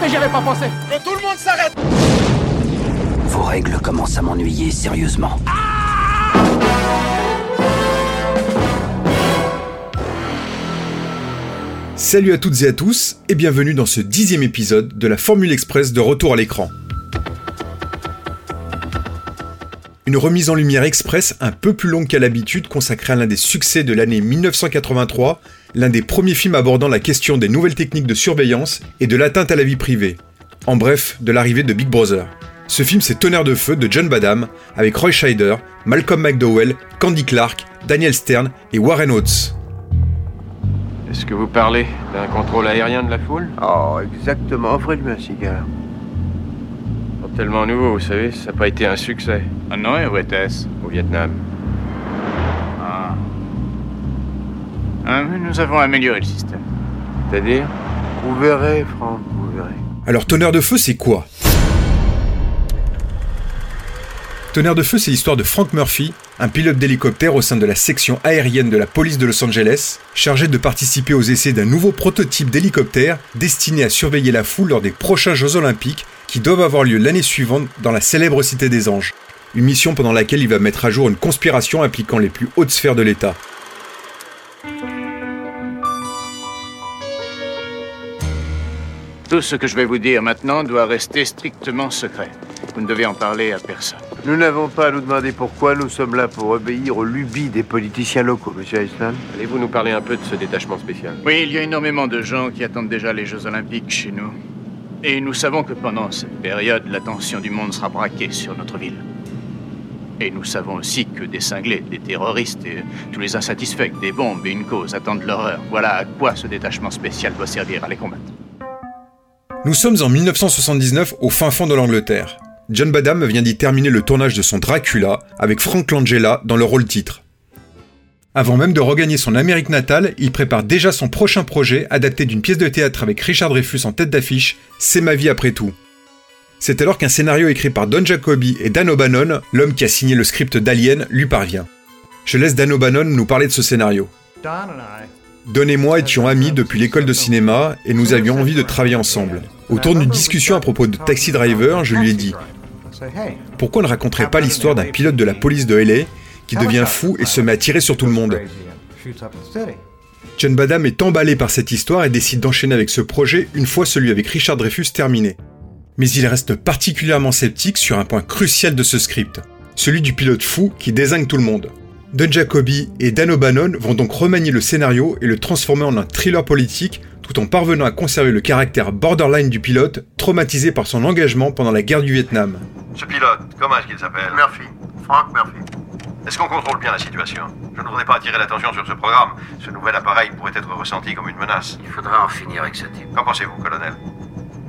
Mais j'y avais pas pensé Que tout le monde s'arrête Vos règles commencent à m'ennuyer sérieusement. Salut à toutes et à tous, et bienvenue dans ce dixième épisode de la Formule Express de retour à l'écran. Une remise en lumière express un peu plus longue qu'à l'habitude consacrée à l'un des succès de l'année 1983, l'un des premiers films abordant la question des nouvelles techniques de surveillance et de l'atteinte à la vie privée. En bref, de l'arrivée de Big Brother. Ce film c'est Tonnerre de Feu de John Badham, avec Roy Scheider, Malcolm McDowell, Candy Clark, Daniel Stern et Warren Oates. Est-ce que vous parlez d'un contrôle aérien de la foule? Oh, exactement. Offrez-lui un cigare. Pas tellement nouveau, vous savez, ça n'a pas été un succès. Ah non, et où était-ce Au Vietnam. Nous avons amélioré le système. C'est-à-dire Vous verrez, Franck, vous verrez. Alors Tonnerre de Feu c'est quoi? Tonnerre de Feu c'est l'histoire de Frank Murphy, un pilote d'hélicoptère au sein de la section aérienne de la police de Los Angeles, chargé de participer aux essais d'un nouveau prototype d'hélicoptère destiné à surveiller la foule lors des prochains Jeux Olympiques qui doivent avoir lieu l'année suivante dans la célèbre Cité des Anges. Une mission pendant laquelle il va mettre à jour une conspiration impliquant les plus hautes sphères de l'État. Tout ce que je vais vous dire maintenant doit rester strictement secret. Vous ne devez en parler à personne. Nous n'avons pas à nous demander pourquoi. Nous sommes là pour obéir aux lubies des politiciens locaux, monsieur Eisland. Allez-vous nous parler un peu de ce détachement spécial? Oui, il y a énormément de gens qui attendent déjà les Jeux Olympiques chez nous. Et nous savons que pendant cette période, l'attention du monde sera braquée sur notre ville. Et nous savons aussi que des cinglés, des terroristes et tous les insatisfaits, des bombes et une cause attendent l'horreur. Voilà à quoi ce détachement spécial doit servir à les combattre. Nous sommes en 1979 au fin fond de l'Angleterre. John Badham vient d'y terminer le tournage de son Dracula avec Frank Langella dans le rôle titre. Avant même de regagner son Amérique natale, il prépare déjà son prochain projet adapté d'une pièce de théâtre avec Richard Dreyfus en tête d'affiche, C'est ma vie après tout. C'est alors qu'un scénario écrit par Don Jacoby et Dan O'Bannon, l'homme qui a signé le script d'Alien, lui parvient. Je laisse Dan O'Bannon nous parler de ce scénario. Et moi étions amis depuis l'école de cinéma et nous avions envie de travailler ensemble. Autour d'une discussion à propos de Taxi Driver, je lui ai dit Pourquoi ne raconterait pas l'histoire d'un pilote de la police de LA qui devient fou et se met à tirer sur tout le monde? John Badham est emballé par cette histoire et décide d'enchaîner avec ce projet une fois celui avec Richard Dreyfus terminé. Mais il reste particulièrement sceptique sur un point crucial de ce script, celui du pilote fou qui désigne tout le monde. Don Jacoby et Dan O'Bannon vont donc remanier le scénario et le transformer en un thriller politique tout en parvenant à conserver le caractère borderline du pilote, traumatisé par son engagement pendant la guerre du Vietnam. Ce pilote, comment est-ce qu'il s'appelle? Murphy. Frank Murphy. Est-ce qu'on contrôle bien la situation? Je ne voudrais pas attirer l'attention sur ce programme. Ce nouvel appareil pourrait être ressenti comme une menace. Il faudra en finir avec ce type. Qu'en pensez-vous, colonel?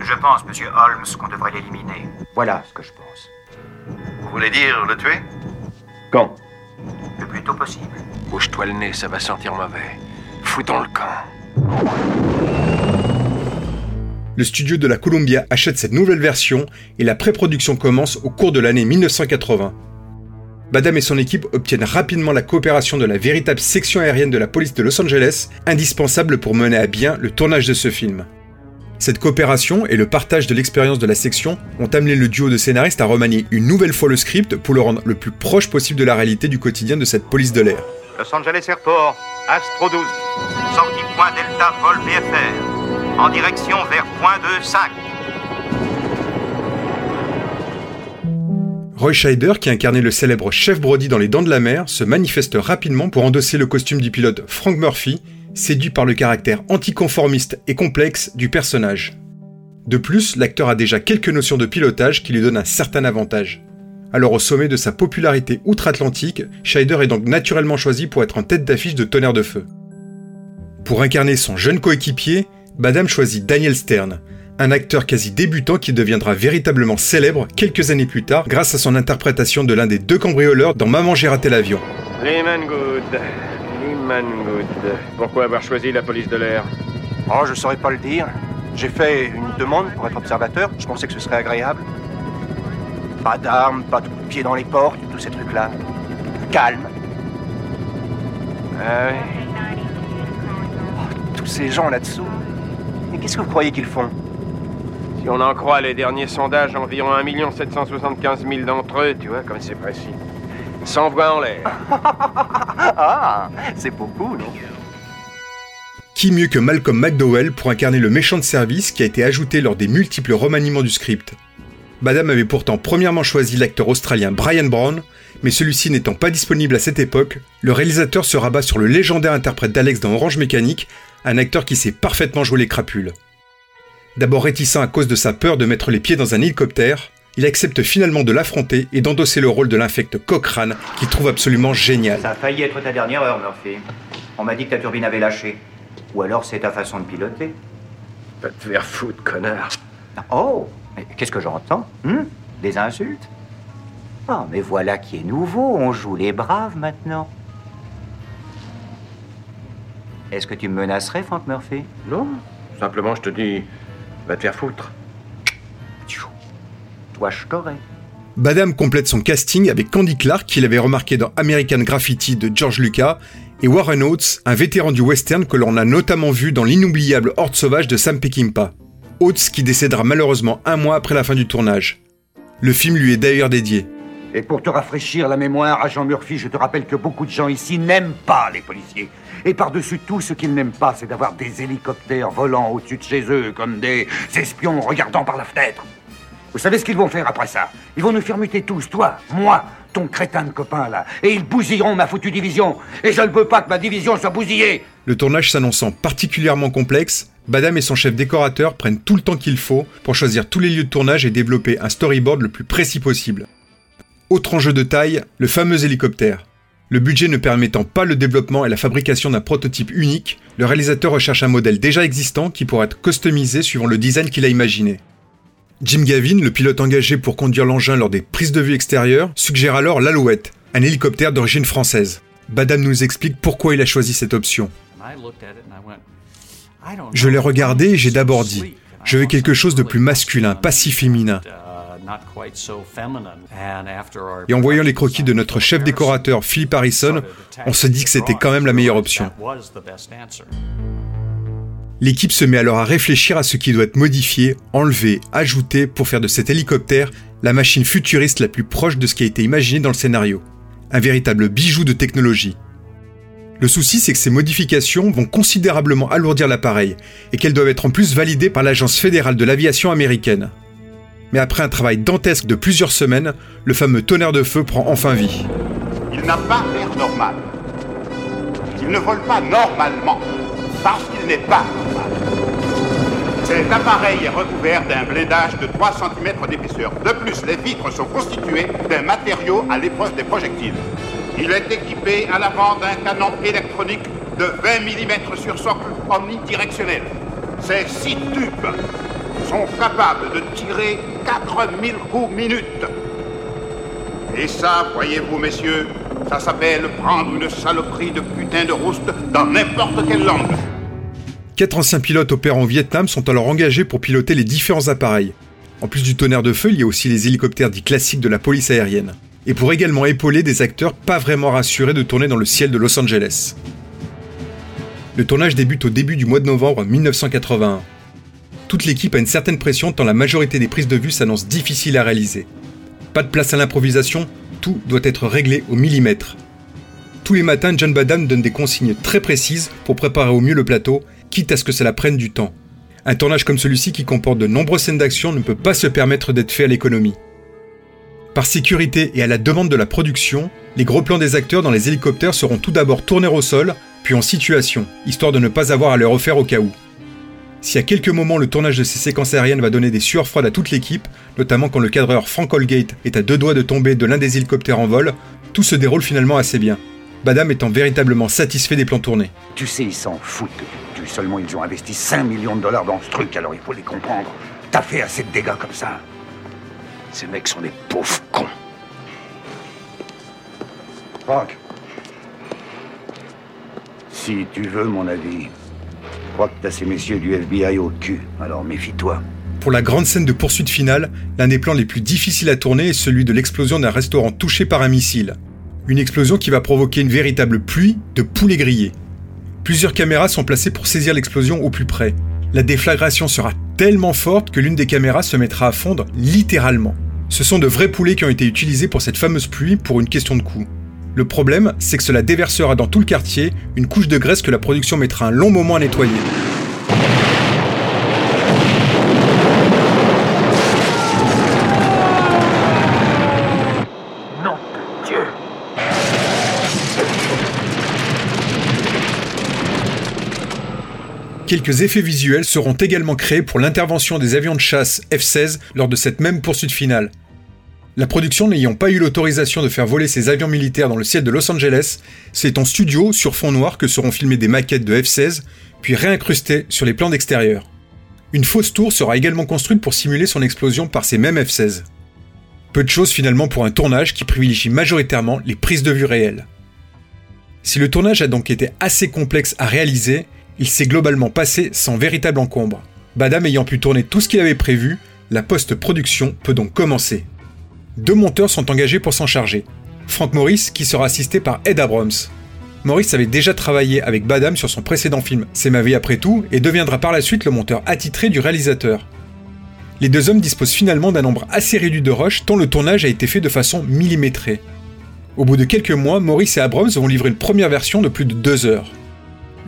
Je pense, monsieur Holmes, qu'on devrait l'éliminer. Voilà ce que je pense. Vous voulez dire le tuer? Quand? Bouge-toi le nez, ça va sentir mauvais. Foutons le camp. Le studio de la Columbia achète cette nouvelle version et la pré-production commence au cours de l'année 1980. Badham et son équipe obtiennent rapidement la coopération de la véritable section aérienne de la police de Los Angeles, indispensable pour mener à bien le tournage de ce film. Cette coopération et le partage de l'expérience de la section ont amené le duo de scénaristes à remanier une nouvelle fois le script pour le rendre le plus proche possible de la réalité du quotidien de cette police de l'air. Los Angeles Airport, Astro 12. Sortie point Delta, vol VFR. En direction vers point 25. Roy Scheider, qui incarnait le célèbre chef Brody dans Les Dents de la Mer, se manifeste rapidement pour endosser le costume du pilote Frank Murphy, séduit par le caractère anticonformiste et complexe du personnage. De plus, l'acteur a déjà quelques notions de pilotage qui lui donnent un certain avantage. Alors au sommet de sa popularité outre-Atlantique, Scheider est donc naturellement choisi pour être en tête d'affiche de Tonnerre de Feu. Pour incarner son jeune coéquipier, Badham choisit Daniel Stern, un acteur quasi débutant qui deviendra véritablement célèbre quelques années plus tard grâce à son interprétation de l'un des deux cambrioleurs dans Maman j'ai raté l'avion. Pourquoi avoir choisi la police de l'air? Oh, je saurais pas le dire. J'ai fait une demande pour être observateur. Je pensais que ce serait agréable. Pas d'armes, pas de coups de pied dans les portes, tous ces trucs-là. Calme. Ah oui. Oh, tous ces gens là-dessous. Et qu'est-ce que vous croyez qu'ils font? Si on en croit les derniers sondages, environ 1 775 000 d'entre eux, tu vois, comme c'est précis, s'envoient en l'air. ah, c'est beaucoup, non? Qui mieux que Malcolm McDowell pour incarner le méchant de service qui a été ajouté lors des multiples remaniements du script? Badam avait pourtant premièrement choisi l'acteur australien Brian Brown, mais celui-ci n'étant pas disponible à cette époque, le réalisateur se rabat sur le légendaire interprète d'Alex dans Orange Mécanique, un acteur qui sait parfaitement jouer les crapules. D'abord réticent à cause de sa peur de mettre les pieds dans un hélicoptère, il accepte finalement de l'affronter et d'endosser le rôle de l'infecte Cochrane qu'il trouve absolument génial. Ça a failli être ta dernière heure, Murphy. On m'a dit que ta turbine avait lâché. Ou alors c'est ta façon de piloter. Va te faire foutre, connard. Oh mais Qu'est-ce que j'entends hmm? Des insultes? Ah, mais voilà qui est nouveau. On joue les braves maintenant. Est-ce que tu me menacerais, Frank Murphy? Non, simplement je te dis, va te faire foutre. Badam complète son casting avec Candy Clark qu'il avait remarqué dans American Graffiti de George Lucas et Warren Oates, un vétéran du western que l'on a notamment vu dans l'inoubliable Horde sauvage de Sam Peckinpah. Oates qui décédera malheureusement un mois après la fin du tournage. Le film lui est d'ailleurs dédié. Et pour te rafraîchir la mémoire, agent Murphy, je te rappelle que beaucoup de gens ici n'aiment pas les policiers. Et par-dessus tout, ce qu'ils n'aiment pas, c'est d'avoir des hélicoptères volant au-dessus de chez eux, comme des espions regardant par la fenêtre. Vous savez ce qu'ils vont faire après ça? Ils vont nous faire muter tous, toi, moi, ton crétin de copain là. Et ils bousilleront ma foutue division. Et je ne veux pas que ma division soit bousillée. Le tournage s'annonçant particulièrement complexe, Badam et son chef décorateur prennent tout le temps qu'il faut pour choisir tous les lieux de tournage et développer un storyboard le plus précis possible. Autre enjeu de taille, le fameux hélicoptère. Le budget ne permettant pas le développement et la fabrication d'un prototype unique, le réalisateur recherche un modèle déjà existant qui pourra être customisé suivant le design qu'il a imaginé. Jim Gavin, le pilote engagé pour conduire l'engin lors des prises de vue extérieures, suggère alors l'Alouette, un hélicoptère d'origine française. Badam nous explique pourquoi il a choisi cette option. Je l'ai regardé et j'ai d'abord dit, je veux quelque chose de plus masculin, pas si féminin. Et en voyant les croquis de notre chef décorateur Philip Harrison, on se dit que c'était quand même la meilleure option. L'équipe se met alors à réfléchir à ce qui doit être modifié, enlevé, ajouté pour faire de cet hélicoptère la machine futuriste la plus proche de ce qui a été imaginé dans le scénario. Un véritable bijou de technologie. Le souci, c'est que ces modifications vont considérablement alourdir l'appareil et qu'elles doivent être en plus validées par l'Agence fédérale de l'aviation américaine. Mais après un travail dantesque de plusieurs semaines, le fameux tonnerre de feu prend enfin vie. Il n'a pas l'air normal. Il ne vole pas normalement parce qu'il n'est pas. Cet appareil est recouvert d'un blindage de 3 cm d'épaisseur. De plus, les vitres sont constituées d'un matériau à l'épreuve des projectiles. Il est équipé à l'avant d'un canon électronique de 20 mm sur socle omnidirectionnel. Ces six tubes sont capables de tirer 4000 coups minutes. Et ça, voyez-vous, messieurs, ça s'appelle prendre une saloperie de putain de rouste dans n'importe quelle langue. Quatre anciens pilotes opérant au Vietnam sont alors engagés pour piloter les différents appareils. En plus du tonnerre de feu, il y a aussi les hélicoptères dits classiques de la police aérienne. Et pour également épauler des acteurs pas vraiment rassurés de tourner dans le ciel de Los Angeles. Le tournage débute au début du mois de novembre 1981. Toute l'équipe a une certaine pression tant la majorité des prises de vue s'annoncent difficiles à réaliser. Pas de place à l'improvisation, tout doit être réglé au millimètre. Tous les matins, John Badham donne des consignes très précises pour préparer au mieux le plateau, quitte à ce que cela prenne du temps. Un tournage comme celui-ci qui comporte de nombreuses scènes d'action ne peut pas se permettre d'être fait à l'économie. Par sécurité et à la demande de la production, les gros plans des acteurs dans les hélicoptères seront tout d'abord tournés au sol, puis en situation, histoire de ne pas avoir à les refaire au cas où. Si à quelques moments le tournage de ces séquences aériennes va donner des sueurs froides à toute l'équipe, notamment quand le cadreur Frank Holgate est à deux doigts de tomber de l'un des hélicoptères en vol, tout se déroule finalement assez bien. Badam étant véritablement satisfait des plans tournés. Tu sais, ils s'en foutent seulement ils ont investi 5 millions de dollars dans ce truc, alors il faut les comprendre. T'as fait assez de dégâts comme ça. Ces mecs sont des pauvres cons. Franck. Si tu veux mon avis, je crois que t'as ces messieurs du FBI au cul, alors méfie-toi. Pour la grande scène de poursuite finale, l'un des plans les plus difficiles à tourner est celui de l'explosion d'un restaurant touché par un missile. Une explosion qui va provoquer une véritable pluie de poulets grillés. Plusieurs caméras sont placées pour saisir l'explosion au plus près. La déflagration sera tellement forte que l'une des caméras se mettra à fondre littéralement. Ce sont de vrais poulets qui ont été utilisés pour cette fameuse pluie pour une question de coût. Le problème, c'est que cela déversera dans tout le quartier une couche de graisse que la production mettra un long moment à nettoyer. Quelques effets visuels seront également créés pour l'intervention des avions de chasse F-16 lors de cette même poursuite finale. La production n'ayant pas eu l'autorisation de faire voler ces avions militaires dans le ciel de Los Angeles, c'est en studio sur fond noir que seront filmées des maquettes de F-16, puis réincrustées sur les plans d'extérieur. Une fausse tour sera également construite pour simuler son explosion par ces mêmes F-16. Peu de choses finalement pour un tournage qui privilégie majoritairement les prises de vue réelles. Si le tournage a donc été assez complexe à réaliser, il s'est globalement passé sans véritable encombre. Badam ayant pu tourner tout ce qu'il avait prévu, la post-production peut donc commencer. Deux monteurs sont engagés pour s'en charger. Frank Morris, qui sera assisté par Ed Abrams. Morris avait déjà travaillé avec Badam sur son précédent film C'est ma vie après tout et deviendra par la suite le monteur attitré du réalisateur. Les deux hommes disposent finalement d'un nombre assez réduit de rushs tant le tournage a été fait de façon millimétrée. Au bout de quelques mois, Morris et Abrams vont livrer une première version de plus de deux heures.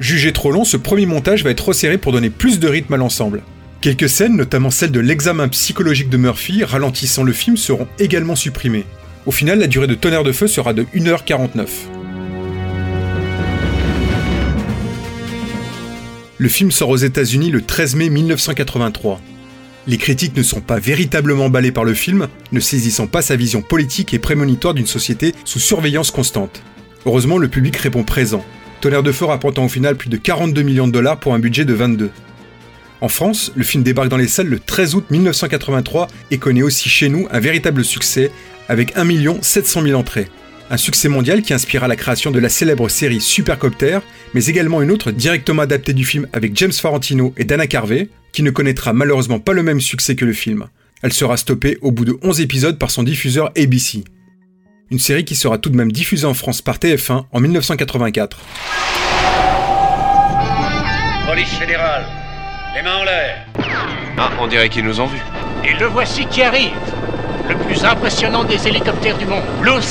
Jugé trop long, ce premier montage va être resserré pour donner plus de rythme à l'ensemble. Quelques scènes, notamment celle de l'examen psychologique de Murphy, ralentissant le film, seront également supprimées. Au final, la durée de Tonnerre de Feu sera de 1h49. Le film sort aux États-Unis le 13 mai 1983. Les critiques ne sont pas véritablement emballées par le film, ne saisissant pas sa vision politique et prémonitoire d'une société sous surveillance constante. Heureusement, le public répond présent. Tonnerre de Feu rapportant au final plus de 42 millions de dollars pour un budget de 22. En France, le film débarque dans les salles le 13 août 1983 et connaît aussi chez nous un véritable succès avec 1 700 000 entrées. Un succès mondial qui inspira la création de la célèbre série Supercopter, mais également une autre directement adaptée du film avec James Farentino et Dana Carvey, qui ne connaîtra malheureusement pas le même succès que le film. Elle sera stoppée au bout de 11 épisodes par son diffuseur ABC. Une série qui sera tout de même diffusée en France par TF1 en 1984. Police fédérale, les mains en l'air. Ah, on dirait qu'ils nous ont vus. Et le voici qui arrive. Le plus impressionnant des hélicoptères du monde, Blue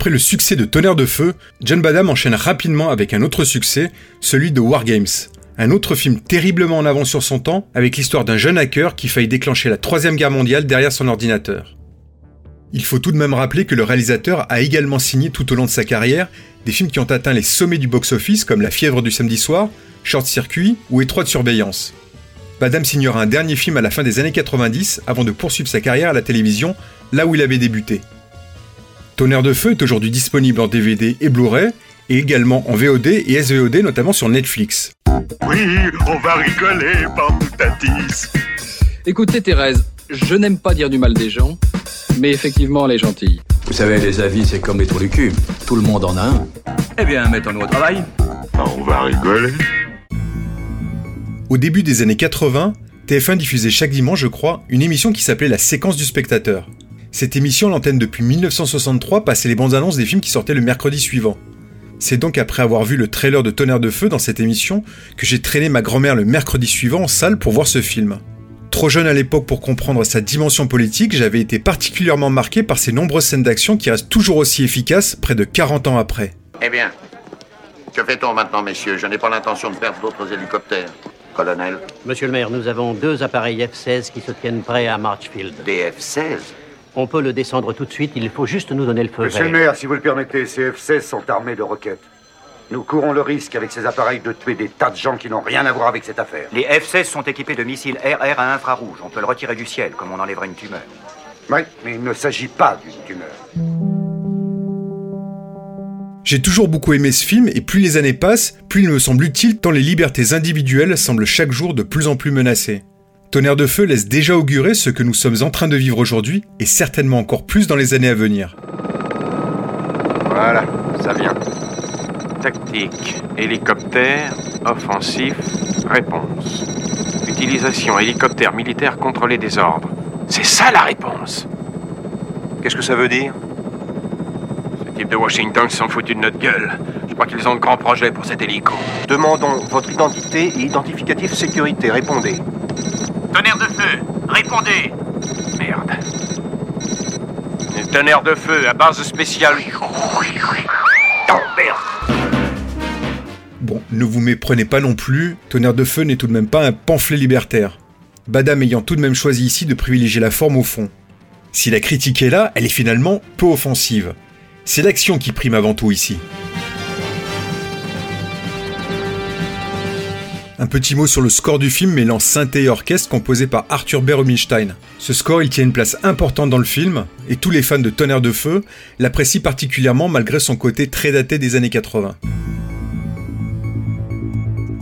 Après le succès de Tonnerre de Feu, John Badham enchaîne rapidement avec un autre succès, celui de War Games. Un autre film terriblement en avance sur son temps, avec l'histoire d'un jeune hacker qui faillit déclencher la Troisième Guerre mondiale derrière son ordinateur. Il faut tout de même rappeler que le réalisateur a également signé tout au long de sa carrière des films qui ont atteint les sommets du box-office comme La fièvre du samedi soir, Short Circuit ou Étroite surveillance. Badham signera un dernier film à la fin des années 90 avant de poursuivre sa carrière à la télévision, là où il avait débuté. Tonnerre de Feu est aujourd'hui disponible en DVD et Blu-ray, et également en VOD et SVOD, notamment sur Netflix. Oui, on va rigoler, Tatis. Écoutez, Thérèse, je n'aime pas dire du mal des gens, mais effectivement, elle est gentille. Vous savez, les avis, c'est comme les trous du cul. Tout le monde en a un. Eh bien, mettons-nous au travail. On va rigoler. Au début des années 80, TF1 diffusait chaque dimanche, je crois, une émission qui s'appelait La séquence du spectateur. Cette émission, à l'antenne depuis 1963, passait les bandes annonces des films qui sortaient le mercredi suivant. C'est donc après avoir vu le trailer de Tonnerre de Feu dans cette émission que j'ai traîné ma grand-mère le mercredi suivant en salle pour voir ce film. Trop jeune à l'époque pour comprendre sa dimension politique, j'avais été particulièrement marqué par ces nombreuses scènes d'action qui restent toujours aussi efficaces près de 40 ans après. Eh bien, que fait-on maintenant, messieurs? Je n'ai pas l'intention de perdre d'autres hélicoptères. Colonel? Monsieur le maire, nous avons deux appareils F-16 qui se tiennent prêts à Marchfield. Des F-16 On peut le descendre tout de suite, il faut juste nous donner le feu Monsieur vert. le maire, si vous le permettez, ces F-16 sont armés de roquettes. Nous courons le risque avec ces appareils de tuer des tas de gens qui n'ont rien à voir avec cette affaire. Les F-16 sont équipés de missiles RR à infrarouge. On peut le retirer du ciel, comme on enlèverait une tumeur. Oui, mais il ne s'agit pas d'une tumeur. J'ai toujours beaucoup aimé ce film et plus les années passent, plus il me semble utile tant les libertés individuelles semblent chaque jour de plus en plus menacées. Tonnerre de feu laisse déjà augurer ce que nous sommes en train de vivre aujourd'hui et certainement encore plus dans les années à venir. Voilà, ça vient. Tactique, hélicoptère, offensif, réponse. Utilisation hélicoptère militaire contre les désordres. C'est ça la réponse Qu'est-ce que ça veut dire? Ce type de Washington s'en foutu de notre gueule. Je crois qu'ils ont de grands projets pour cet hélico. Demandons votre identité et identificatif sécurité. Répondez. Tonnerre de feu, répondez Merde. Tonnerre de feu à base spéciale. Bon, ne vous méprenez pas non plus, Tonnerre de feu n'est tout de même pas un pamphlet libertaire. Badam ayant tout de même choisi ici de privilégier la forme au fond. Si la critique est là, elle est finalement peu offensive. C'est l'action qui prime avant tout ici. Un petit mot sur le score du film mêlant synthé et orchestre composé par Arthur B. Rubinstein. Ce score, il tient une place importante dans le film, et tous les fans de Tonnerre de Feu l'apprécient particulièrement malgré son côté très daté des années 80.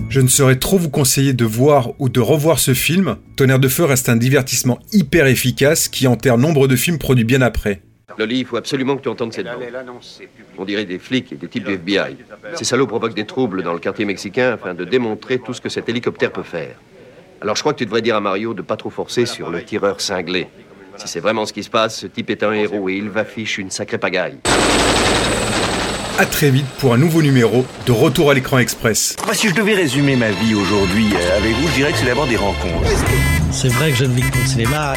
Je ne saurais trop vous conseiller de voir ou de revoir ce film. Tonnerre de Feu reste un divertissement hyper efficace qui enterre nombre de films produits bien après. Loli, il faut absolument que tu entendes cette bande. On dirait des flics et des types du FBI. Ces salauds provoquent des troubles dans le quartier mexicain afin de démontrer tout ce que cet hélicoptère peut faire. Alors je crois que tu devrais dire à Mario de pas trop forcer sur le tireur cinglé. Si c'est vraiment ce qui se passe, ce type est un héros et il va fiche une sacrée pagaille. À très vite pour un nouveau numéro de Retour à l'écran express. Moi, si je devais résumer ma vie aujourd'hui euh, avec vous, je dirais que c'est d'abord des rencontres. C'est vrai que je ne vis que pour le cinéma.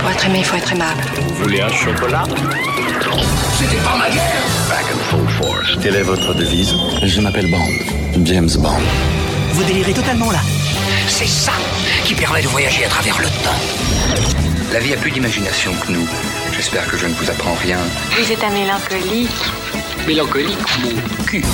Pour être aimé, il faut être aimable. Vous voulez un chocolat? C'était pas ma guerre Back and full force. Quelle est votre devise? Je m'appelle Bond. James Bond. Vous délirez totalement là. C'est ça qui permet de voyager à travers le temps. La vie a plus d'imagination que nous. J'espère que je ne vous apprends rien. Vous êtes un mélancolique. Mélancolique, mon cul.